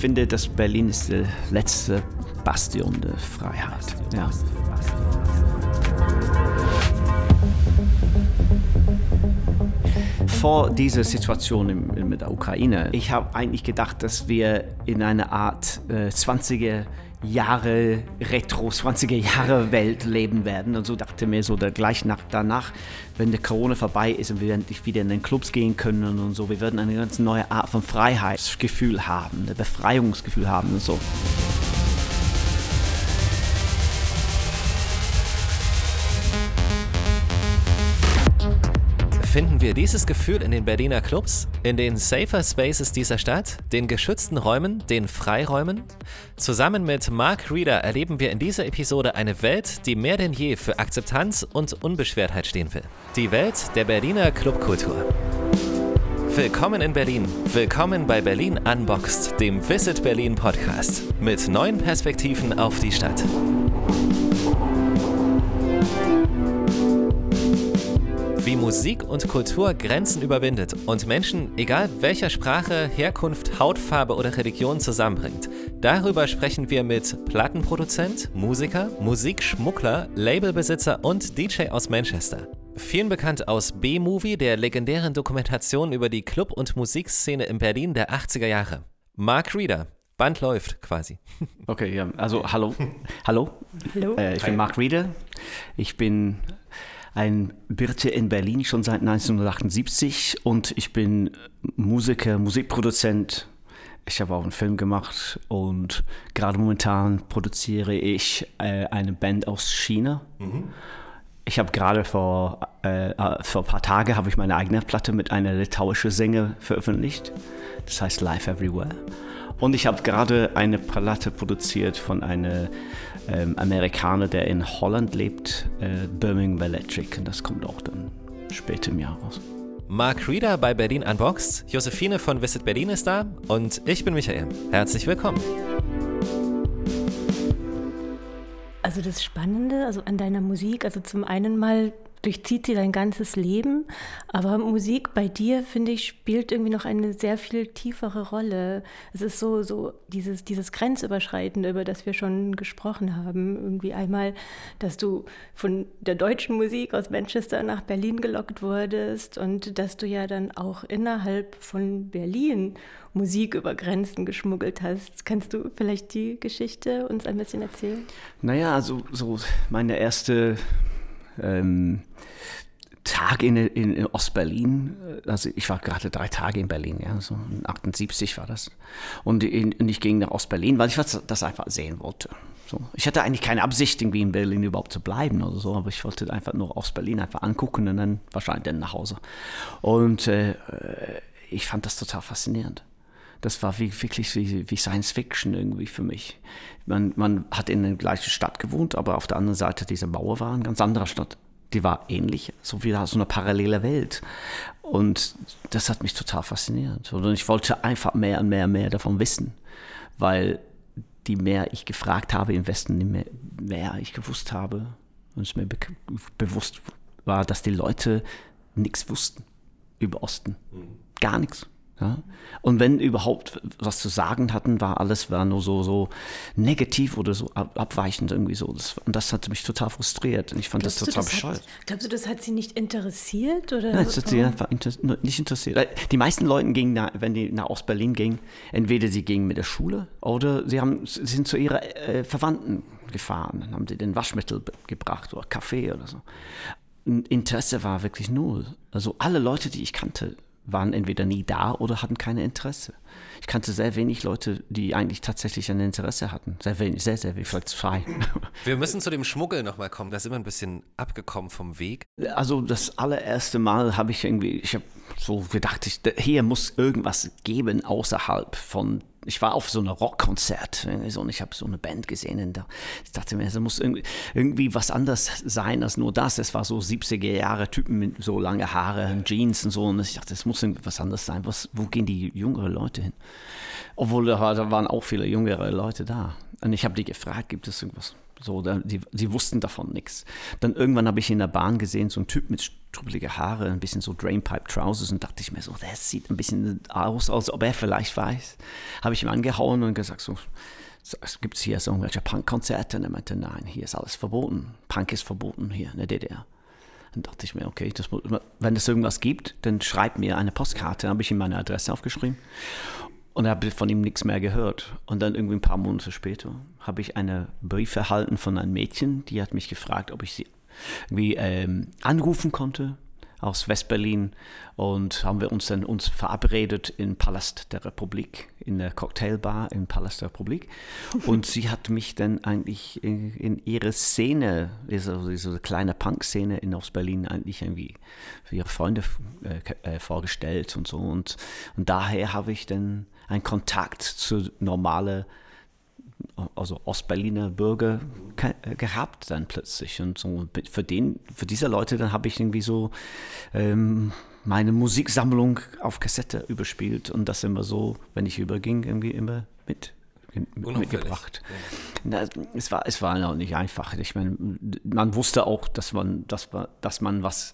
finde, dass Berlin ist die letzte Bastion der Freiheit. Ja. Vor dieser Situation im, mit der Ukraine, ich habe eigentlich gedacht, dass wir in einer Art äh, 20er Jahre Retro, 20er Jahre Welt leben werden. Und so dachte mir so, der gleich nach, danach, wenn der Corona vorbei ist und wir endlich wieder in den Clubs gehen können und so, wir werden eine ganz neue Art von Freiheitsgefühl haben, ein Befreiungsgefühl haben und so. Finden wir dieses Gefühl in den Berliner Clubs, in den Safer Spaces dieser Stadt, den geschützten Räumen, den Freiräumen? Zusammen mit Mark Reeder erleben wir in dieser Episode eine Welt, die mehr denn je für Akzeptanz und Unbeschwertheit stehen will. Die Welt der Berliner Clubkultur. Willkommen in Berlin. Willkommen bei Berlin Unboxed, dem Visit Berlin Podcast mit neuen Perspektiven auf die Stadt. Wie Musik und Kultur Grenzen überwindet und Menschen, egal welcher Sprache, Herkunft, Hautfarbe oder Religion zusammenbringt. Darüber sprechen wir mit Plattenproduzent, Musiker, Musikschmuggler, Labelbesitzer und DJ aus Manchester. Vielen bekannt aus B-Movie, der legendären Dokumentation über die Club- und Musikszene in Berlin der 80er Jahre. Mark Reeder, Band läuft quasi. Okay, ja, also hallo. Hallo. Hallo. Äh, ich bin Mark Reeder. Ich bin ein Birte in Berlin schon seit 1978 und ich bin Musiker, Musikproduzent. Ich habe auch einen Film gemacht und gerade momentan produziere ich äh, eine Band aus China. Mhm. Ich habe gerade vor, äh, äh vor ein paar Tagen habe ich meine eigene Platte mit einer litauischen Sänger veröffentlicht. Das heißt Live Everywhere. Und ich habe gerade eine Platte produziert von einer ähm, Amerikaner, der in Holland lebt, äh, Birmingham Electric. Und das kommt auch dann später im Jahr raus. Mark Reeder bei Berlin Unboxed, Josephine von Visit Berlin ist da und ich bin Michael. Herzlich willkommen. Also das Spannende also an deiner Musik, also zum einen mal durchzieht sie dein ganzes Leben. Aber Musik bei dir, finde ich, spielt irgendwie noch eine sehr viel tiefere Rolle. Es ist so, so dieses, dieses Grenzüberschreitende, über das wir schon gesprochen haben. Irgendwie einmal, dass du von der deutschen Musik aus Manchester nach Berlin gelockt wurdest und dass du ja dann auch innerhalb von Berlin Musik über Grenzen geschmuggelt hast. Kannst du vielleicht die Geschichte uns ein bisschen erzählen? Naja, also so meine erste ähm, Tag in, in, in Ostberlin. Also ich war gerade drei Tage in Berlin, ja, so 78 war das. Und, in, und ich ging nach Ostberlin, weil ich das einfach sehen wollte. So. Ich hatte eigentlich keine Absicht, irgendwie in Berlin überhaupt zu bleiben oder so, aber ich wollte einfach nur Ostberlin einfach angucken und dann wahrscheinlich dann nach Hause. Und äh, ich fand das total faszinierend das war wie, wirklich wie, wie, Science Fiction irgendwie für mich. Man, man hat in der gleichen Stadt gewohnt, aber auf der anderen Seite dieser Mauer war eine ganz andere Stadt. Die war ähnlich, so wie so eine parallele Welt. Und das hat mich total fasziniert. Und ich wollte einfach mehr und mehr und mehr davon wissen, weil die mehr ich gefragt habe im Westen, die mehr, mehr ich gewusst habe und es mir be bewusst war, dass die Leute nichts wussten über Osten. Mhm. Gar nichts. Ja? Und wenn überhaupt was zu sagen hatten, war alles war nur so, so negativ oder so abweichend irgendwie so. Das, und das hat mich total frustriert. Und ich fand glaubst das total bescheuert. Glaubst du, das hat sie nicht interessiert? Oder? Nein, das hat sie einfach inter nicht interessiert. Äh, die meisten Leute gingen, wenn die nach Ostberlin gingen, entweder sie gingen mit der Schule oder sie, haben, sie sind zu ihrer äh, Verwandten gefahren. Dann haben sie den Waschmittel gebracht oder Kaffee oder so. Interesse war wirklich null. Also alle Leute, die ich kannte, waren entweder nie da oder hatten keine Interesse. Ich kannte sehr wenig Leute, die eigentlich tatsächlich ein Interesse hatten. Sehr wenig, sehr, sehr wenig, vielleicht zwei. Wir müssen zu dem Schmuggel nochmal kommen. Da sind wir ein bisschen abgekommen vom Weg. Also das allererste Mal habe ich irgendwie, ich habe so gedacht, ich, hier muss irgendwas geben außerhalb von ich war auf so einem Rockkonzert und ich habe so eine Band gesehen und da, ich dachte mir, es muss irgendwie, irgendwie, was anderes sein als nur das. Es war so 70er Jahre Typen mit so lange Haare und Jeans und so und ich dachte, es muss irgendwas anderes sein. Was, wo gehen die jüngeren Leute hin? Obwohl da, da waren auch viele jüngere Leute da. Und ich habe die gefragt, gibt es irgendwas? So, da, die, die wussten davon nichts. Dann irgendwann habe ich in der Bahn gesehen, so ein Typ mit strubbelige Haare, ein bisschen so Drainpipe Trousers und dachte ich mir so, der sieht ein bisschen aus, als ob er vielleicht weiß. Habe ich ihm angehauen und gesagt so, gibt es hier so irgendwelche Punkkonzerte? Und er meinte, nein, hier ist alles verboten. Punk ist verboten hier in der DDR. Dann dachte ich mir, okay, das, wenn es irgendwas gibt, dann schreib mir eine Postkarte. Habe ich ihm meine Adresse aufgeschrieben und habe von ihm nichts mehr gehört. Und dann irgendwie ein paar Monate später habe ich einen Brief erhalten von einem Mädchen, die hat mich gefragt, ob ich sie irgendwie ähm, anrufen konnte aus Westberlin und haben wir uns dann uns verabredet im Palast der Republik, in der Cocktailbar im Palast der Republik. Und sie hat mich dann eigentlich in, in ihre Szene, diese, diese kleine Punk-Szene in Ostberlin eigentlich irgendwie für ihre Freunde äh, äh, vorgestellt und so. Und, und daher habe ich dann einen Kontakt zu normalen also Ostberliner Bürger gehabt dann plötzlich. Und so für den, für diese Leute, dann habe ich irgendwie so ähm, meine Musiksammlung auf Kassette überspielt und das immer so, wenn ich überging, irgendwie immer mit mitgebracht. Ja. es, war, es war auch nicht einfach. Ich meine, man wusste auch, dass man, dass, dass man was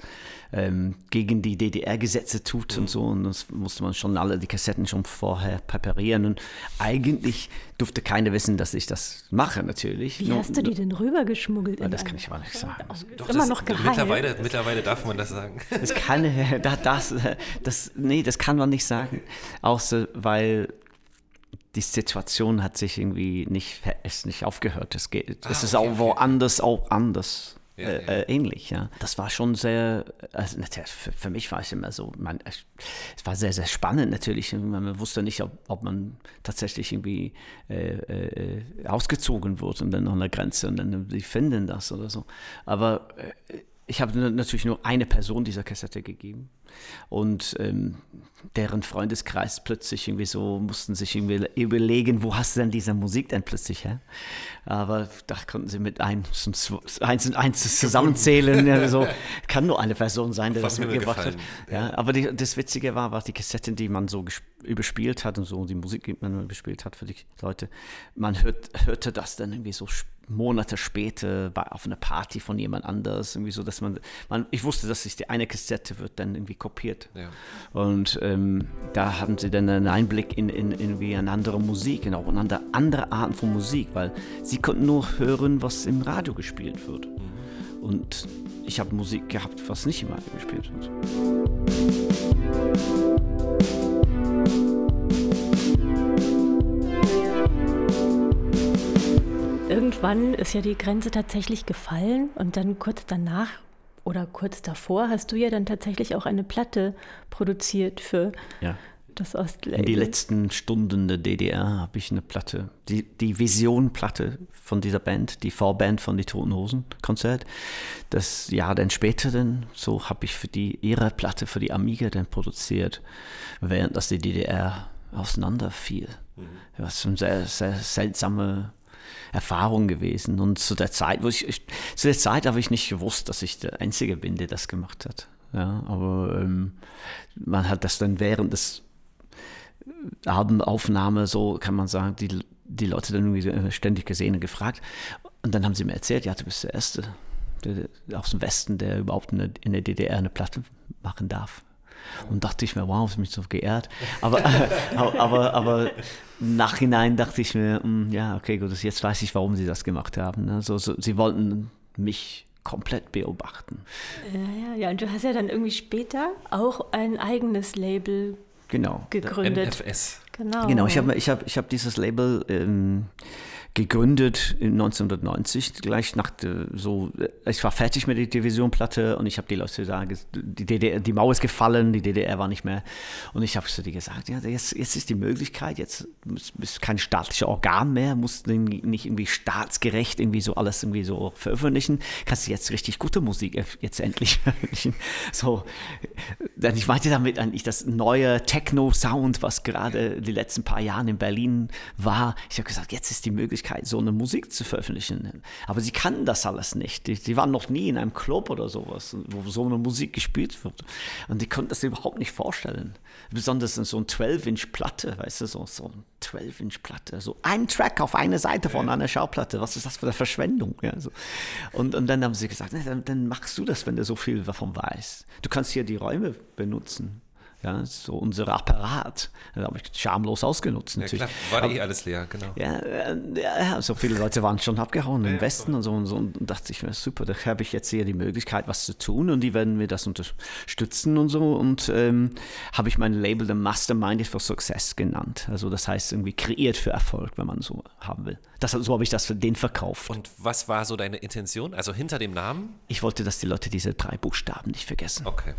ähm, gegen die DDR-Gesetze tut mhm. und so. Und das musste man schon alle die Kassetten schon vorher präparieren. Und eigentlich durfte keiner wissen, dass ich das mache, natürlich. Wie Nur, hast du die denn rübergeschmuggelt? das kann ich aber nicht sagen. Doch, immer das, noch geheim. Mittlerweile, mittlerweile darf man das sagen. Das kann, das, das, nee, das kann man nicht sagen. Außer, weil die Situation hat sich irgendwie nicht, ist nicht aufgehört. Es, geht, ah, es ist okay, auch woanders okay. auch anders. Ja, äh, ja. Äh, ähnlich, ja. Das war schon sehr, also für, für, mich war es immer so, man, es war sehr, sehr spannend natürlich. Man wusste nicht, ob, ob man tatsächlich irgendwie äh, äh, ausgezogen wird und dann an der Grenze und dann die finden das oder so. Aber äh, ich habe natürlich nur eine Person dieser Kassette gegeben. Und ähm, deren Freundeskreis plötzlich irgendwie so mussten sich irgendwie überlegen, wo hast du denn diese Musik denn plötzlich her? Aber da konnten sie mit eins und eins, und eins zusammenzählen. ja, so. Kann nur eine Person sein, der das mitgebracht hat. Ja, aber die, das Witzige war, war die Kassetten, die man so überspielt hat und so, die Musik, die man überspielt hat für die Leute, man hört, hörte das dann irgendwie so Monate später bei, auf einer Party von jemand anders, irgendwie so, dass man, man ich wusste, dass sich die eine Kassette wird dann irgendwie kopiert. Ja. Und ähm, da haben sie dann einen Einblick in, in, in irgendwie eine andere Musik, in auch eine andere Arten von Musik, weil sie konnten nur hören, was im Radio gespielt wird. Mhm. Und ich habe Musik gehabt, was nicht im Radio gespielt wird. Irgendwann ist ja die Grenze tatsächlich gefallen und dann kurz danach oder kurz davor hast du ja dann tatsächlich auch eine Platte produziert für ja. das Ostlabel. In die letzten Stunden der DDR habe ich eine Platte, die, die Vision-Platte von dieser Band, die Vorband von die Toten Hosen Konzert. Das Jahr dann später dann, so habe ich für die ihre Platte für die Amiga dann produziert, während das die DDR auseinanderfiel. Mhm. Was eine sehr, sehr seltsame Erfahrung gewesen. Und zu der Zeit, wo ich, zu der Zeit habe ich nicht gewusst, dass ich der Einzige bin, der das gemacht hat. Ja, aber ähm, man hat das dann während des Albenaufnahme, so kann man sagen, die, die Leute dann irgendwie ständig gesehen und gefragt. Und dann haben sie mir erzählt, ja, du bist der Erste der, aus dem Westen, der überhaupt in in der DDR eine Platte machen darf. Und dachte ich mir, wow, ist mich so geehrt. Aber, aber, aber, aber Nachhinein dachte ich mir, hm, ja, okay, gut, jetzt weiß ich, warum sie das gemacht haben. Also, so, sie wollten mich komplett beobachten. Ja, ja, ja. Und du hast ja dann irgendwie später auch ein eigenes Label genau. gegründet. NFS. Genau. Genau, ich habe ich hab, ich hab dieses Label ähm, gegründet in 1990, gleich nach so, ich war fertig mit der Divisionplatte und ich habe die Leute gesagt, die, DDR, die Mauer ist gefallen, die DDR war nicht mehr. Und ich habe zu dir gesagt, ja, jetzt, jetzt ist die Möglichkeit, jetzt bist kein staatliches Organ mehr, musst nicht irgendwie staatsgerecht irgendwie so alles irgendwie so veröffentlichen, kannst du jetzt richtig gute Musik jetzt endlich veröffentlichen. So, ich meinte damit eigentlich das neue Techno-Sound, was gerade die letzten paar Jahre in Berlin war. Ich habe gesagt, jetzt ist die Möglichkeit, Möglichkeit, so eine Musik zu veröffentlichen. Aber sie kannten das alles nicht. Die, die waren noch nie in einem Club oder sowas, wo so eine Musik gespielt wird. Und die konnten das überhaupt nicht vorstellen. Besonders in so einer 12-Inch-Platte, weißt du, so, so eine 12-Inch-Platte. So ein Track auf einer Seite von einer Schallplatte. Was ist das für eine Verschwendung? Ja, so. und, und dann haben sie gesagt, dann, dann machst du das, wenn du so viel davon weißt. Du kannst hier die Räume benutzen. Ja, so unser Apparat. Da habe ich schamlos ausgenutzt. Ja, klar, war eh alles leer, genau. Ja, ja, so viele Leute waren schon abgehauen ja, im Westen und so, und so. Und dachte ich mir, super, da habe ich jetzt hier die Möglichkeit, was zu tun und die werden mir das unterstützen und so. Und ähm, habe ich mein Label The Masterminded for Success genannt. Also das heißt irgendwie kreiert für Erfolg, wenn man so haben will. Das, so habe ich das für den verkauft. Und was war so deine Intention? Also hinter dem Namen? Ich wollte, dass die Leute diese drei Buchstaben nicht vergessen. Okay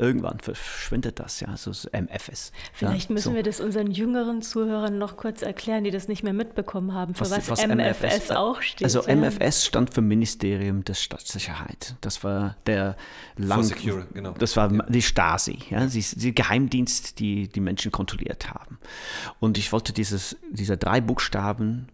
irgendwann verschwindet das, ja, so MFS. Vielleicht ja, müssen so. wir das unseren jüngeren Zuhörern noch kurz erklären, die das nicht mehr mitbekommen haben, für was, was, was MFS, MFS, auch steht. Also ja. MFS stand für Ministerium der Staatssicherheit. Das war der lang, Secure, genau. das war ja. die Stasi, ja, die, die Geheimdienst, die die Menschen kontrolliert haben. Und ich wollte dieses, diese drei Buchstaben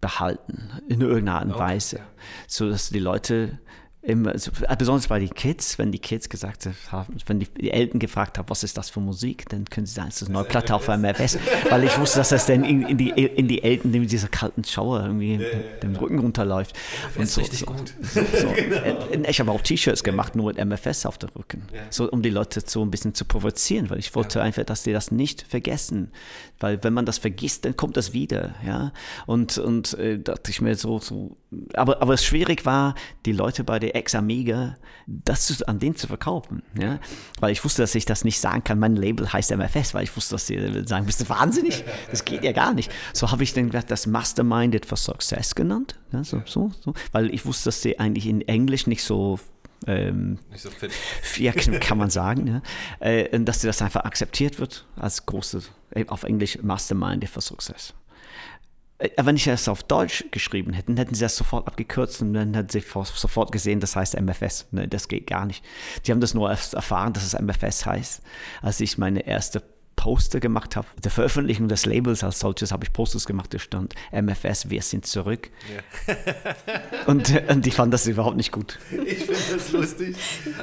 behalten in irgendeiner Art und okay, Weise, so dass die Leute Immer, äh, besonders bei den Kids, wenn die Kids gesagt haben, wenn die, Eltern gefragt haben, was ist das für Musik, dann können sie sagen, es ist eine neue Platte auf MFS, weil ich wusste, dass das dann in, in, die, in die Eltern mit dieser kalten Schauer irgendwie ja, ja, dem Rücken runterläuft. Und so, richtig so, gut. So, genau. Ich habe auch T-Shirts gemacht, nur mit MFS auf dem Rücken, ja. so um die Leute so ein bisschen zu provozieren, weil ich wollte einfach, dass die das nicht vergessen, weil wenn man das vergisst, dann kommt das wieder, ja. Und, und äh, dachte ich mir so, so aber, aber es schwierig war, die Leute bei der Ex-Amiga, das an denen zu verkaufen, ja. Weil ich wusste, dass ich das nicht sagen kann, mein Label heißt MFS, weil ich wusste, dass sie sagen, bist du wahnsinnig? Das geht ja gar nicht. So habe ich dann das Masterminded for Success genannt, ja, so, so, so, weil ich wusste, dass sie eigentlich in Englisch nicht so ähm, nicht so fit. Ja, kann man sagen, ja. Äh, dass das einfach akzeptiert wird als große, auf Englisch Mastermind for Success. Äh, wenn ich das auf Deutsch geschrieben hätte, hätten sie das sofort abgekürzt und dann hätten sie sofort gesehen, das heißt MFS. Ne, das geht gar nicht. Die haben das nur erfahren, dass es MFS heißt, als ich meine erste Poster gemacht habe. Der Veröffentlichung des Labels als solches habe ich Posters gemacht, da stand MFS, wir sind zurück. Ja. und, und ich fand das überhaupt nicht gut. Ich finde das lustig.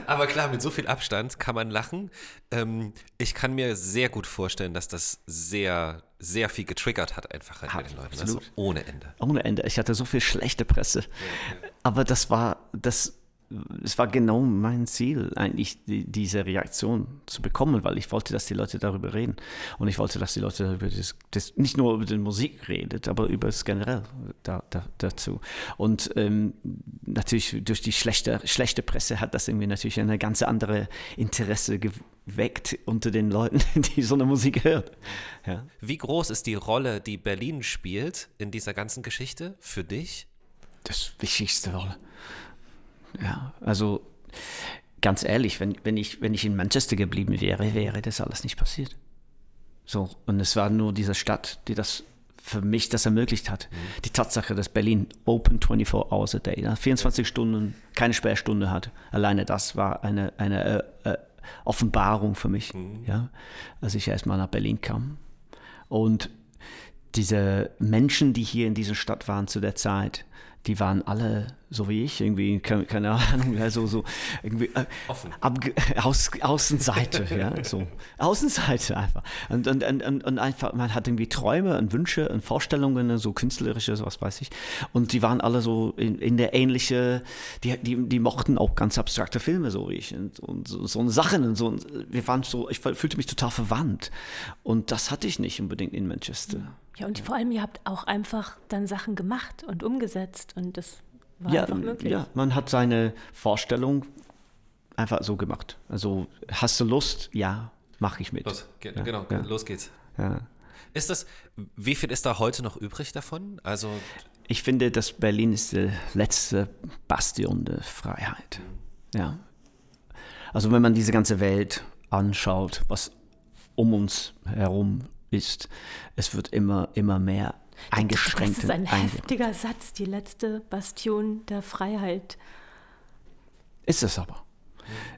Aber klar, mit so viel Abstand kann man lachen. Ähm, ich kann mir sehr gut vorstellen, dass das sehr, sehr viel getriggert hat, einfach halt mit den Leuten. Also ohne Ende. Ohne Ende. Ich hatte so viel schlechte Presse. Ja, ja. Aber das war, das es war genau mein Ziel, eigentlich die, diese Reaktion zu bekommen, weil ich wollte, dass die Leute darüber reden. Und ich wollte, dass die Leute über das, das nicht nur über die Musik redet, aber über das generell da, da, dazu. Und ähm, natürlich durch die schlechte, schlechte Presse hat das irgendwie natürlich eine ganz andere Interesse geweckt unter den Leuten, die so eine Musik hören. Ja. Wie groß ist die Rolle, die Berlin spielt in dieser ganzen Geschichte für dich? Das wichtigste Rolle. Ja, also ganz ehrlich, wenn, wenn, ich, wenn ich in Manchester geblieben wäre, wäre das alles nicht passiert. So, und es war nur diese Stadt, die das für mich das ermöglicht hat. Mhm. Die Tatsache, dass Berlin open 24 hours a day, 24 Stunden, keine Sperrstunde hat, alleine das war eine, eine äh, äh, Offenbarung für mich, mhm. ja, als ich erstmal nach Berlin kam. Und diese Menschen, die hier in dieser Stadt waren zu der Zeit, die waren alle so wie ich, irgendwie, keine, keine Ahnung, also so irgendwie äh, ab, aus, Außenseite, ja, so Außenseite einfach. Und, und, und, und einfach, man hat irgendwie Träume und Wünsche und Vorstellungen, so künstlerische, so was weiß ich. Und die waren alle so in, in der ähnliche, die, die, die mochten auch ganz abstrakte Filme, so wie ich, und, und so, so Sachen und so. Und wir waren so, ich fühlte mich total verwandt. Und das hatte ich nicht unbedingt in Manchester. Ja, und vor allem, ihr habt auch einfach dann Sachen gemacht und umgesetzt und das war ja, einfach möglich. Ja, man hat seine Vorstellung einfach so gemacht. Also, hast du Lust? Ja, mache ich mit. Los, ja, genau, ja. los geht's. Ja. Ist das, wie viel ist da heute noch übrig davon? Also ich finde, dass Berlin ist die letzte Bastion der Freiheit. Ja. Also wenn man diese ganze Welt anschaut, was um uns herum ist, es wird immer, immer mehr eingeschränkt. Das ist ein heftiger Satz, die letzte Bastion der Freiheit. Ist es aber.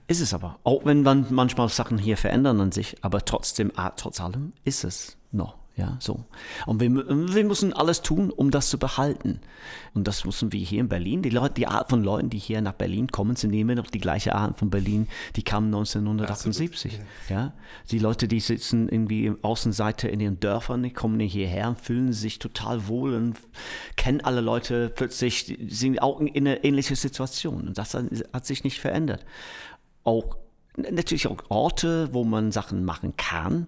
Ist es aber. Auch wenn man manchmal Sachen hier verändern an sich, aber trotzdem, ah, trotz allem ist es noch. Ja, so. Und wir, wir müssen alles tun, um das zu behalten. Und das müssen wir hier in Berlin. Die, Leute, die Art von Leuten, die hier nach Berlin kommen, sind immer noch die gleiche Art von Berlin, die kamen 1978. Absolut, ja. ja. Die Leute, die sitzen irgendwie im Außenseite in ihren Dörfern, die kommen hierher und fühlen sich total wohl und kennen alle Leute plötzlich, sind auch in einer ähnlichen Situation. Und das hat sich nicht verändert. Auch natürlich auch Orte, wo man Sachen machen kann,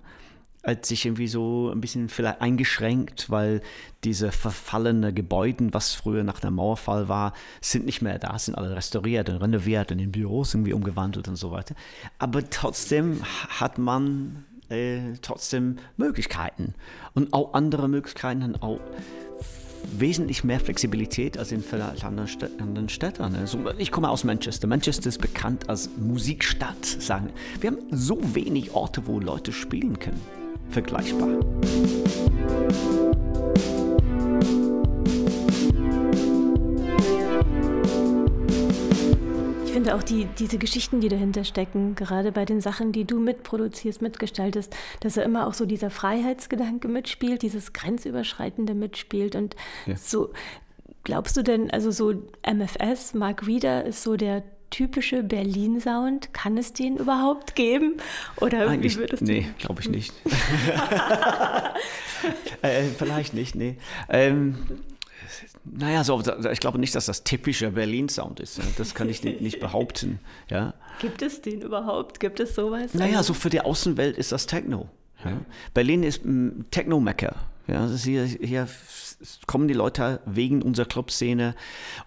hat sich irgendwie so ein bisschen vielleicht eingeschränkt, weil diese verfallenen Gebäude, was früher nach dem Mauerfall war, sind nicht mehr da, sind alle restauriert und renoviert und in Büros irgendwie umgewandelt und so weiter. Aber trotzdem hat man äh, trotzdem Möglichkeiten und auch andere Möglichkeiten, auch wesentlich mehr Flexibilität als in vielleicht anderen, anderen Städten. Also ich komme aus Manchester. Manchester ist bekannt als Musikstadt. Sagen. Wir haben so wenig Orte, wo Leute spielen können vergleichbar. Ich finde auch die, diese Geschichten, die dahinter stecken, gerade bei den Sachen, die du mitproduzierst, mitgestaltest, dass er immer auch so dieser Freiheitsgedanke mitspielt, dieses Grenzüberschreitende mitspielt und ja. so. Glaubst du denn, also so MFS, Mark Reeder ist so der typische Berlin-Sound? Kann es den überhaupt geben? Oder Eigentlich, wie würdest du? Nee, glaube ich nicht. äh, vielleicht nicht, nee. Ähm, naja, so, ich glaube nicht, dass das typische Berlin-Sound ist. Das kann ich nicht behaupten. Ja. Gibt es den überhaupt? Gibt es sowas? Naja, so für die Außenwelt ist das Techno. Ja. Berlin ist ein Techno-Mecker. Ja, hier, hier kommen die Leute wegen unserer Clubszene,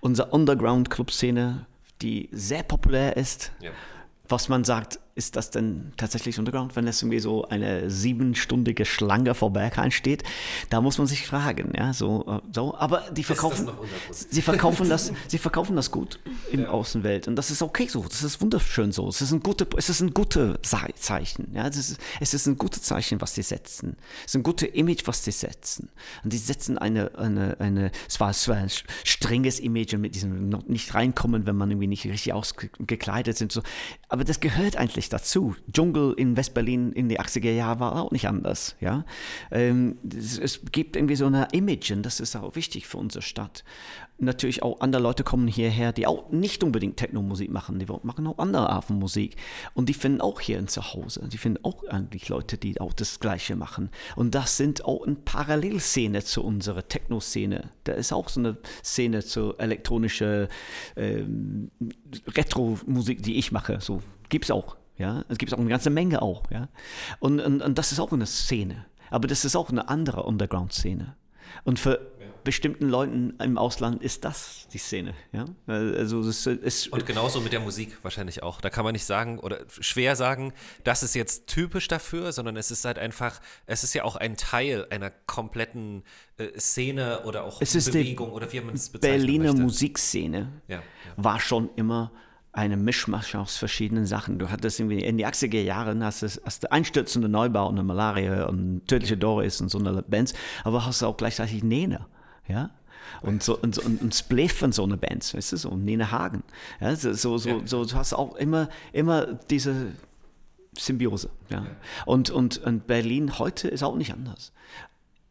unserer Underground-Clubszene die sehr populär ist, ja. was man sagt, ist das denn tatsächlich Underground, wenn es irgendwie so eine siebenstündige Schlange vor Berghain steht? Da muss man sich fragen, ja, so, so. Aber die verkaufen, sie verkaufen das, sie verkaufen das gut in ja. Außenwelt und das ist okay so, das ist wunderschön so. Es ist ein gutes, es ist ein gutes Zeichen, ja, es ist, es ist ein gutes Zeichen, was sie setzen. Es ist ein gutes Image, was sie setzen. Und die setzen eine, eine, eine, es war, es war ein strenges Image und mit diesem nicht reinkommen, wenn man irgendwie nicht richtig ausgekleidet sind, so. Aber das gehört eigentlich eigentlich dazu. Dschungel in Westberlin in die 80er Jahre war auch nicht anders. Ja? Ähm, es, gibt irgendwie so eine Image und das ist auch wichtig für unsere Stadt. Natürlich auch andere Leute kommen hierher, die auch nicht unbedingt Techno-Musik machen, die machen auch andere Art von Musik. Und die finden auch hier ein Zuhause. Die finden auch eigentlich Leute, die auch das Gleiche machen. Und das sind auch eine Parallelszene zu unserer Techno-Szene. Da ist auch so eine Szene zur elektronischen ähm, Retro-Musik, die ich mache. So gibt es auch. Ja, es gibt auch eine ganze Menge auch. Ja, und, und, und das ist auch eine Szene. Aber das ist auch eine andere Underground-Szene. Und für ja. bestimmten Leuten im Ausland ist das die Szene. Ja? Also es ist, Und genauso mit der Musik wahrscheinlich auch. Da kann man nicht sagen oder schwer sagen, das ist jetzt typisch dafür, sondern es ist halt einfach, es ist ja auch ein Teil einer kompletten äh, Szene oder auch es Bewegung oder wie man es bezeichnet. Berliner möchte. Musikszene ja, ja. war schon immer eine Mischmasch aus verschiedenen Sachen. Du hattest irgendwie in die 80er Jahren hast du, hast du einstürzende Neubau und Malaria und tödliche Doris und so eine Bands, aber hast du auch gleichzeitig Nene, ja? Und so und, und, und Spliff und so eine Bands, weißt du, so Nene Hagen. Ja, so, so, so, so, du hast auch immer, immer diese Symbiose. Ja. Und, und, und Berlin heute ist auch nicht anders.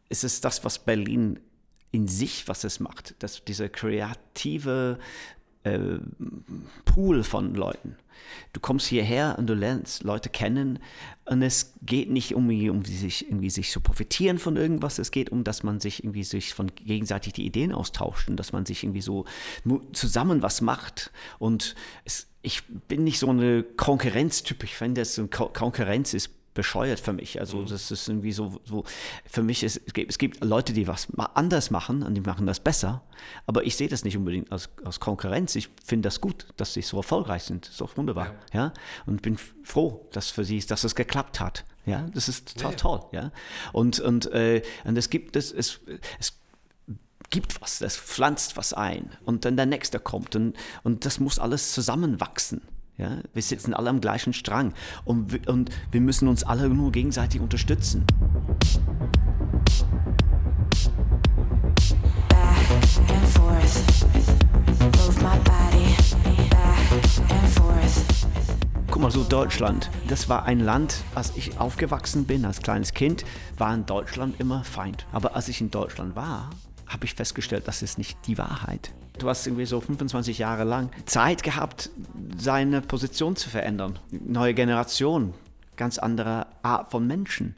Es ist das, was Berlin in sich, was es macht, dass diese kreative äh, Pool von Leuten. Du kommst hierher und du lernst Leute kennen und es geht nicht um, um sich irgendwie sich zu profitieren von irgendwas, es geht um, dass man sich irgendwie sich von gegenseitig die Ideen austauscht und dass man sich irgendwie so zusammen was macht. Und es, ich bin nicht so eine Konkurrenztyp, ich finde, dass Konkurrenz ist bescheuert für mich. Also mhm. das ist irgendwie so, so für mich ist, es gibt, es gibt Leute, die was anders machen und die machen das besser, aber ich sehe das nicht unbedingt als, als Konkurrenz. Ich finde das gut, dass sie so erfolgreich sind. Das ist doch wunderbar. Ja. ja. Und bin froh, dass für sie, dass es geklappt hat. Ja, das ist total ja. toll. Ja. Und, und, äh, und es gibt, das, es, es gibt was, das pflanzt was ein und dann der nächste kommt und, und das muss alles zusammenwachsen. Ja, wir sitzen alle am gleichen Strang und, wir, und wir müssen uns alle nur gegenseitig unterstützen. Guck mal, Also Deutschland, das war ein Land, als ich aufgewachsen bin, als kleines Kind, war in Deutschland immer Feind. Aber als ich in Deutschland war, habe ich festgestellt, das ist nicht die Wahrheit. Du hast irgendwie so 25 Jahre lang Zeit gehabt, seine Position zu verändern. Neue Generation, ganz andere Art von Menschen.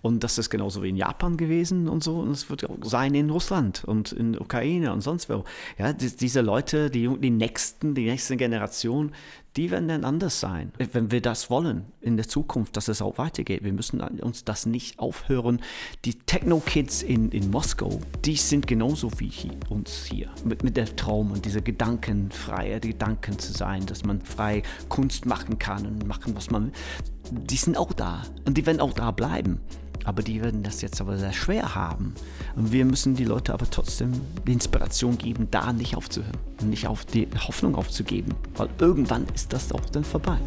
Und das ist genauso wie in Japan gewesen und so. Und es wird auch sein in Russland und in Ukraine und sonst wo. Ja, die, diese Leute, die, die nächsten, die nächste Generation, die werden dann anders sein, wenn wir das wollen in der Zukunft, dass es auch weitergeht. Wir müssen uns das nicht aufhören. Die Techno-Kids in, in Moskau, die sind genauso wie hier, uns hier. Mit, mit der Traum und dieser Gedanken, freie Gedanken zu sein, dass man frei Kunst machen kann und machen, was man die sind auch da und die werden auch da bleiben. Aber die werden das jetzt aber sehr schwer haben. Und wir müssen die Leute aber trotzdem die Inspiration geben, da nicht aufzuhören und nicht auf die Hoffnung aufzugeben. Weil irgendwann ist das auch dann vorbei.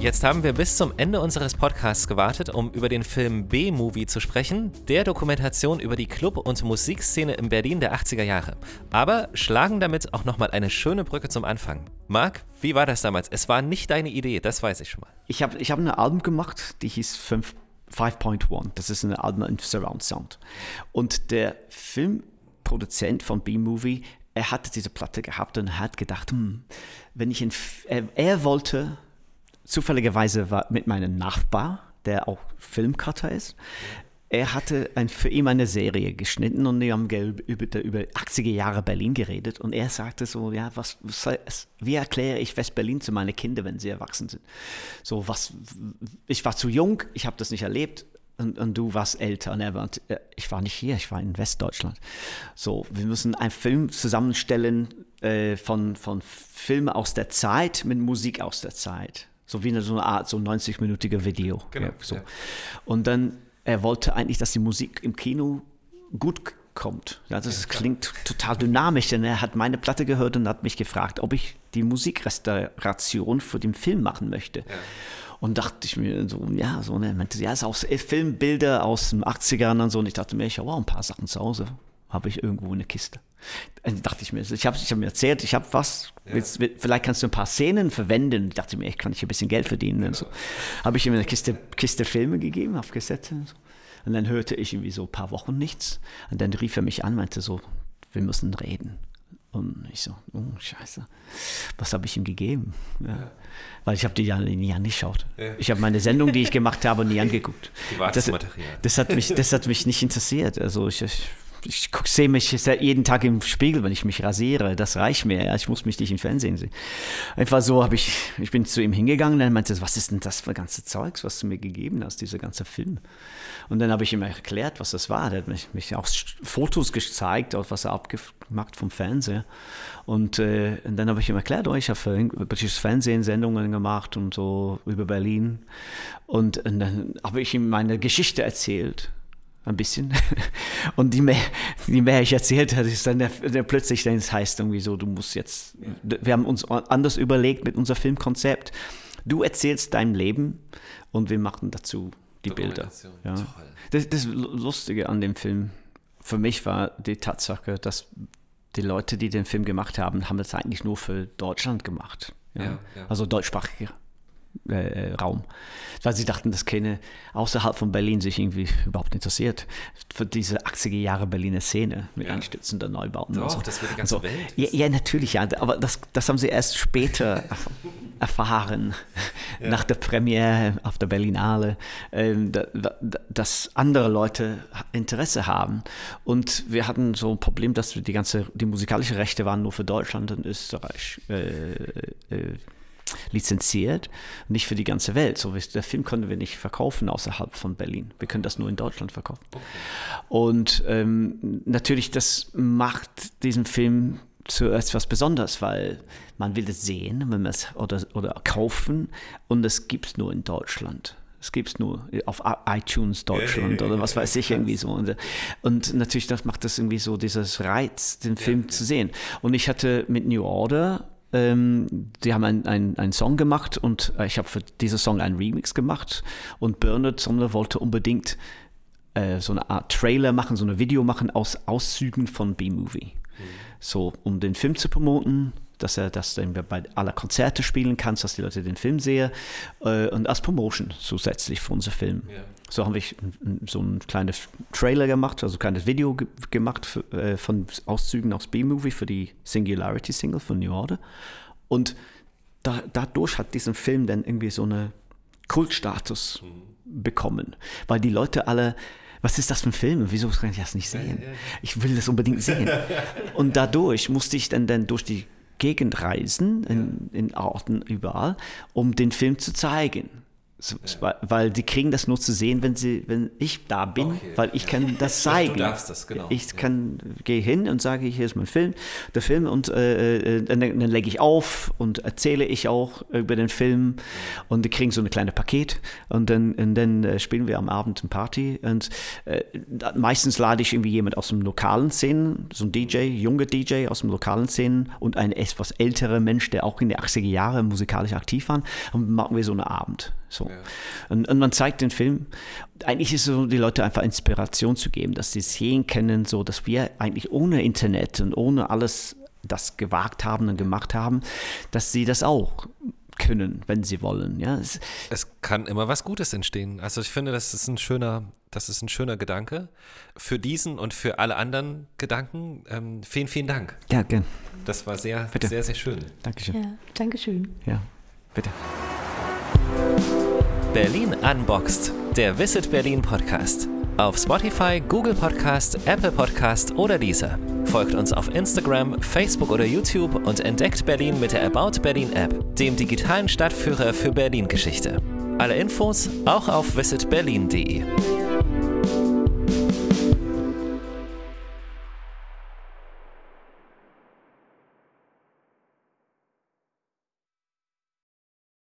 Jetzt haben wir bis zum Ende unseres Podcasts gewartet, um über den Film B-Movie zu sprechen, der Dokumentation über die Club- und Musikszene in Berlin der 80er Jahre. Aber schlagen damit auch nochmal eine schöne Brücke zum Anfang. Marc, wie war das damals? Es war nicht deine Idee, das weiß ich schon mal. Ich habe ich hab ein Album gemacht, die hieß 5. 5.1, das ist ein Album in Surround Sound. Und der Filmproduzent von B-Movie, er hatte diese Platte gehabt und hat gedacht, hm, wenn ich in, er, er wollte zufälligerweise war mit meinem Nachbar, der auch Filmcutter ist. Er hatte ein, für ihn eine Serie geschnitten und wir haben über, über 80er Jahre Berlin geredet und er sagte so, ja, was, was wie erkläre ich West-Berlin zu meinen Kindern, wenn sie erwachsen sind? So, was, ich war zu jung, ich habe das nicht erlebt, und, und, du warst älter und er war, ich war nicht hier, ich war in Westdeutschland. So, wir müssen einen Film zusammenstellen äh, von, von Filmen aus der Zeit mit Musik aus der Zeit. So wie eine, so eine Art, so 90-minütige Video. Genau, ja, so. Ja. Und dann, er wollte eigentlich, dass die Musik im Kino gut kommt. Ja, das ja, klingt total dynamisch, denn er hat meine Platte gehört und hat mich gefragt, ob ich die Musikrestauration für den Film machen möchte. Ja. Und dachte ich mir so, ja, so, ne, meinte, ja, ist aus Filmbilder aus den 80ern und so. Und ich dachte mir, ich habe auch ein paar Sachen zu Hause habe ich irgendwo eine Kiste. Dann dachte ich mir, ich habe ich hab mir erzählt, ich habe was, ja. willst, vielleicht kannst du ein paar Szenen verwenden. Ich dachte mir, ich kann hier ein bisschen Geld verdienen. Und so. Habe ich ihm eine Kiste, Kiste Filme gegeben auf Kassette. Und, so. und dann hörte ich irgendwie so ein paar Wochen nichts. Und dann rief er mich an, meinte so, wir müssen reden. Und ich so, oh Scheiße, was habe ich ihm gegeben? Ja. Ja. Weil ich habe die ja nie angeschaut. Ja. Ich habe meine Sendung, die ich gemacht habe, nie angeguckt. Das, das, hat mich, das hat mich nicht interessiert. Also ich, ich ich sehe mich jeden Tag im Spiegel, wenn ich mich rasiere. Das reicht mir. Ja. Ich muss mich nicht im Fernsehen sehen. Einfach so habe ich, ich bin zu ihm hingegangen und er meinte, was ist denn das für ganze Zeugs, was du mir gegeben hast, dieser ganze Film? Und dann habe ich ihm erklärt, was das war. Er hat mich, mich auch Fotos gezeigt, was er abgemacht vom Fernseher. Und, äh, und dann habe ich ihm erklärt, oh, ich habe britisches Fernsehen Sendungen gemacht und so über Berlin. Und, und dann habe ich ihm meine Geschichte erzählt ein bisschen. Und die mehr, die mehr ich erzählt habe, ist dann der, der plötzlich, dann es heißt irgendwie so, du musst jetzt, wir haben uns anders überlegt mit unserem Filmkonzept. Du erzählst dein Leben und wir machen dazu die Bilder. Ja. Das, das Lustige an dem Film für mich war die Tatsache, dass die Leute, die den Film gemacht haben, haben das eigentlich nur für Deutschland gemacht. Ja, ja. Also deutschsprachige äh, Raum. Weil sie dachten, dass keine außerhalb von Berlin sich irgendwie überhaupt interessiert für diese 80er Jahre Berliner Szene mit ja. einstürzender Neubauten. Doch, so. das wird die ganze so. Welt. Ja, ja, natürlich, ja. Aber das, das haben sie erst später erfahren, ja. nach der Premiere auf der Berlinale, ähm, da, da, dass andere Leute Interesse haben. Und wir hatten so ein Problem, dass die ganze, die musikalische Rechte waren nur für Deutschland und Österreich. Äh, äh, lizenziert, nicht für die ganze Welt. So, der Film können wir nicht verkaufen außerhalb von Berlin. Wir können das nur in Deutschland verkaufen. Okay. Und ähm, natürlich, das macht diesen Film zu etwas Besonderes, weil man will es sehen wenn es, oder, oder kaufen und es gibt es nur in Deutschland. Es gibt es nur auf iTunes Deutschland oder was weiß ich irgendwie so. Und, und, natürlich, das macht das irgendwie so dieses Reiz, den Film ja, zu sehen. Und ich hatte mit New Order ähm, die haben einen Song gemacht und äh, ich habe für diesen Song einen Remix gemacht und Bernard Sommer wollte unbedingt äh, so eine Art Trailer machen, so eine Video machen aus Auszügen von B-Movie. So, um den Film zu promoten, dass er das dann bei aller Konzerte spielen kann, dass die Leute den Film sehen äh, und als Promotion zusätzlich für unser Film. Ja. So haben wir so einen kleinen Trailer gemacht, also ein kleines Video ge gemacht für, äh, von Auszügen aus B-Movie für die Singularity Single von New Order. Und da, dadurch hat diesen Film dann irgendwie so einen Kultstatus mhm. bekommen, weil die Leute alle was ist das für ein Film? Wieso kann ich das nicht sehen? Ich will das unbedingt sehen. Und dadurch musste ich dann, dann durch die Gegend reisen, in, in Orten überall, um den Film zu zeigen. So, ja. Weil die kriegen das nur zu sehen, wenn sie, wenn ich da bin, okay. weil ich kann das zeigen. Du darfst das, genau. Ich kann, gehe hin und sage, hier ist mein Film, der Film und äh, äh dann, dann lege ich auf und erzähle ich auch über den Film und die kriegen so eine kleine Paket und dann, und dann äh, spielen wir am Abend eine Party und äh, meistens lade ich irgendwie jemand aus dem lokalen Szenen, so ein DJ, junger DJ aus dem lokalen Szenen und ein etwas älterer Mensch, der auch in den 80er Jahren musikalisch aktiv war und machen wir so einen Abend. So. Ja. Und, und, man zeigt den Film. Eigentlich ist es so, die Leute einfach Inspiration zu geben, dass sie sehen können, so dass wir eigentlich ohne Internet und ohne alles das gewagt haben und gemacht haben, dass sie das auch können, wenn sie wollen. Ja, es, es, kann immer was Gutes entstehen. Also ich finde, das ist ein schöner, das ist ein schöner Gedanke. Für diesen und für alle anderen Gedanken, ähm, vielen, vielen Dank. Ja, gern. Das war sehr, bitte. sehr, sehr schön. Dankeschön. Ja, Dankeschön. Ja, bitte. Berlin Unboxed, der Visit Berlin Podcast. Auf Spotify, Google Podcast, Apple Podcast oder dieser. Folgt uns auf Instagram, Facebook oder YouTube und entdeckt Berlin mit der About Berlin App, dem digitalen Stadtführer für Berlin-Geschichte. Alle Infos auch auf visitberlin.de.